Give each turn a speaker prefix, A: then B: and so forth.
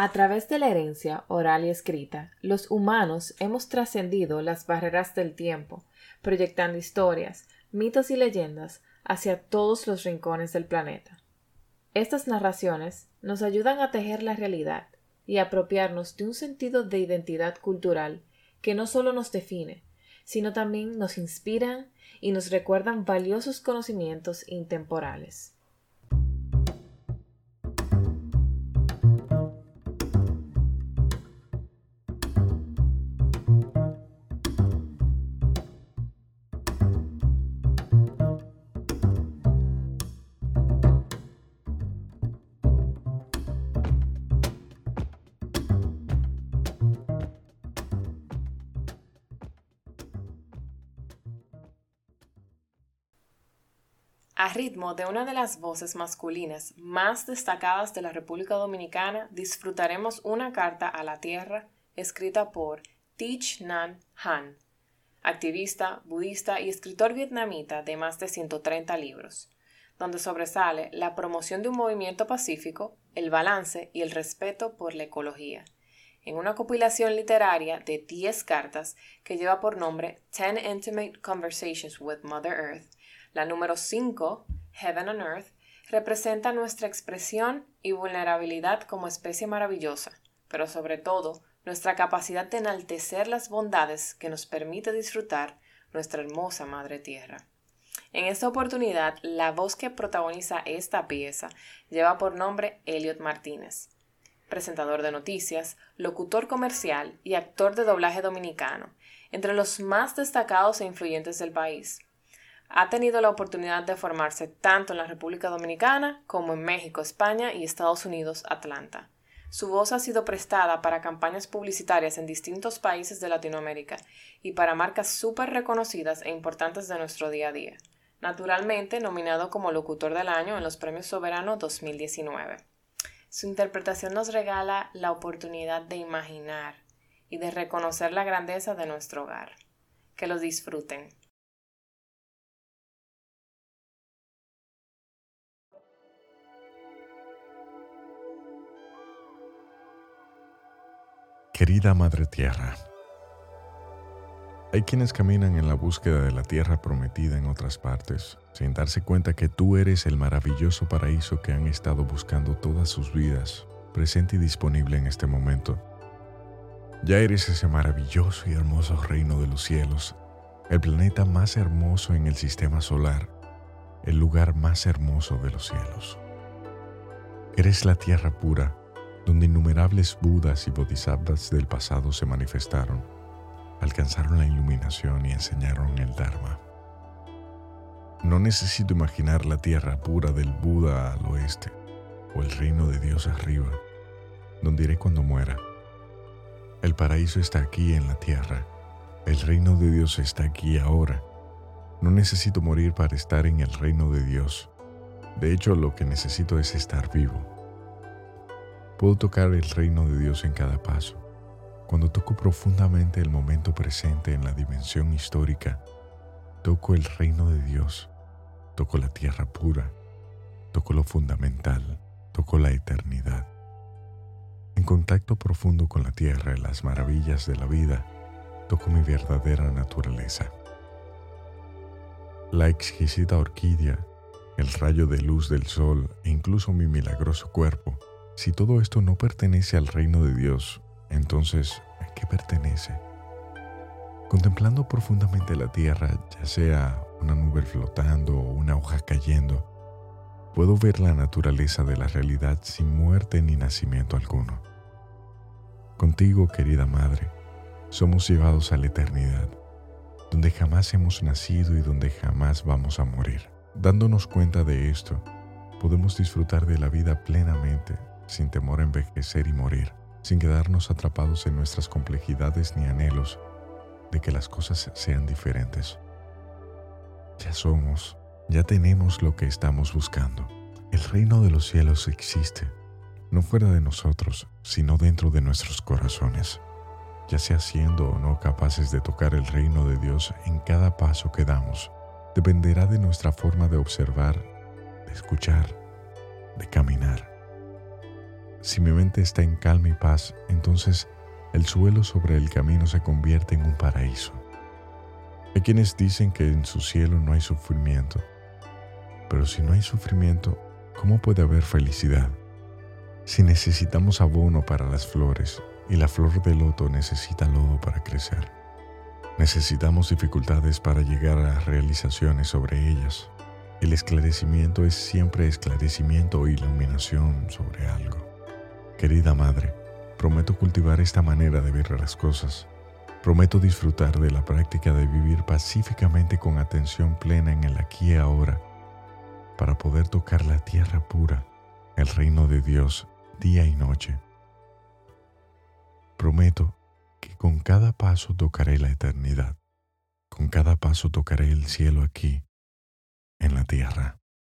A: A través de la herencia oral y escrita, los humanos hemos trascendido las barreras del tiempo, proyectando historias, mitos y leyendas hacia todos los rincones del planeta. Estas narraciones nos ayudan a tejer la realidad y apropiarnos de un sentido de identidad cultural que no solo nos define, sino también nos inspiran y nos recuerdan valiosos conocimientos intemporales. A ritmo de una de las voces masculinas más destacadas de la República Dominicana, disfrutaremos una carta a la tierra escrita por Thich Nhat Hanh, activista, budista y escritor vietnamita de más de 130 libros, donde sobresale la promoción de un movimiento pacífico, el balance y el respeto por la ecología, en una compilación literaria de 10 cartas que lleva por nombre Ten Intimate Conversations with Mother Earth, la número 5, Heaven on Earth, representa nuestra expresión y vulnerabilidad como especie maravillosa, pero sobre todo nuestra capacidad de enaltecer las bondades que nos permite disfrutar nuestra hermosa Madre Tierra. En esta oportunidad, la voz que protagoniza esta pieza lleva por nombre Elliot Martínez, presentador de noticias, locutor comercial y actor de doblaje dominicano, entre los más destacados e influyentes del país ha tenido la oportunidad de formarse tanto en la República Dominicana como en México, España y Estados Unidos, Atlanta. Su voz ha sido prestada para campañas publicitarias en distintos países de Latinoamérica y para marcas súper reconocidas e importantes de nuestro día a día. Naturalmente, nominado como Locutor del Año en los Premios Soberano 2019. Su interpretación nos regala la oportunidad de imaginar y de reconocer la grandeza de nuestro hogar. Que lo disfruten.
B: Querida Madre Tierra, hay quienes caminan en la búsqueda de la tierra prometida en otras partes, sin darse cuenta que tú eres el maravilloso paraíso que han estado buscando todas sus vidas, presente y disponible en este momento. Ya eres ese maravilloso y hermoso reino de los cielos, el planeta más hermoso en el sistema solar, el lugar más hermoso de los cielos. Eres la tierra pura, donde innumerables budas y bodhisattvas del pasado se manifestaron, alcanzaron la iluminación y enseñaron el Dharma. No necesito imaginar la tierra pura del Buda al oeste o el reino de Dios arriba, donde iré cuando muera. El paraíso está aquí en la tierra, el reino de Dios está aquí ahora. No necesito morir para estar en el reino de Dios. De hecho, lo que necesito es estar vivo. Puedo tocar el reino de Dios en cada paso. Cuando toco profundamente el momento presente en la dimensión histórica, toco el reino de Dios, toco la tierra pura, toco lo fundamental, toco la eternidad. En contacto profundo con la tierra y las maravillas de la vida, toco mi verdadera naturaleza. La exquisita orquídea, el rayo de luz del sol e incluso mi milagroso cuerpo si todo esto no pertenece al reino de Dios, entonces, ¿a qué pertenece? Contemplando profundamente la tierra, ya sea una nube flotando o una hoja cayendo, puedo ver la naturaleza de la realidad sin muerte ni nacimiento alguno. Contigo, querida Madre, somos llevados a la eternidad, donde jamás hemos nacido y donde jamás vamos a morir. Dándonos cuenta de esto, podemos disfrutar de la vida plenamente sin temor a envejecer y morir, sin quedarnos atrapados en nuestras complejidades ni anhelos de que las cosas sean diferentes. Ya somos, ya tenemos lo que estamos buscando. El reino de los cielos existe, no fuera de nosotros, sino dentro de nuestros corazones, ya sea siendo o no capaces de tocar el reino de Dios en cada paso que damos, dependerá de nuestra forma de observar, de escuchar, de caminar. Si mi mente está en calma y paz, entonces el suelo sobre el camino se convierte en un paraíso. Hay quienes dicen que en su cielo no hay sufrimiento, pero si no hay sufrimiento, ¿cómo puede haber felicidad? Si necesitamos abono para las flores y la flor de loto necesita lodo para crecer, necesitamos dificultades para llegar a realizaciones sobre ellas. El esclarecimiento es siempre esclarecimiento o iluminación sobre algo. Querida Madre, prometo cultivar esta manera de ver las cosas. Prometo disfrutar de la práctica de vivir pacíficamente con atención plena en el aquí y ahora, para poder tocar la tierra pura, el reino de Dios, día y noche. Prometo que con cada paso tocaré la eternidad, con cada paso tocaré el cielo aquí, en la tierra.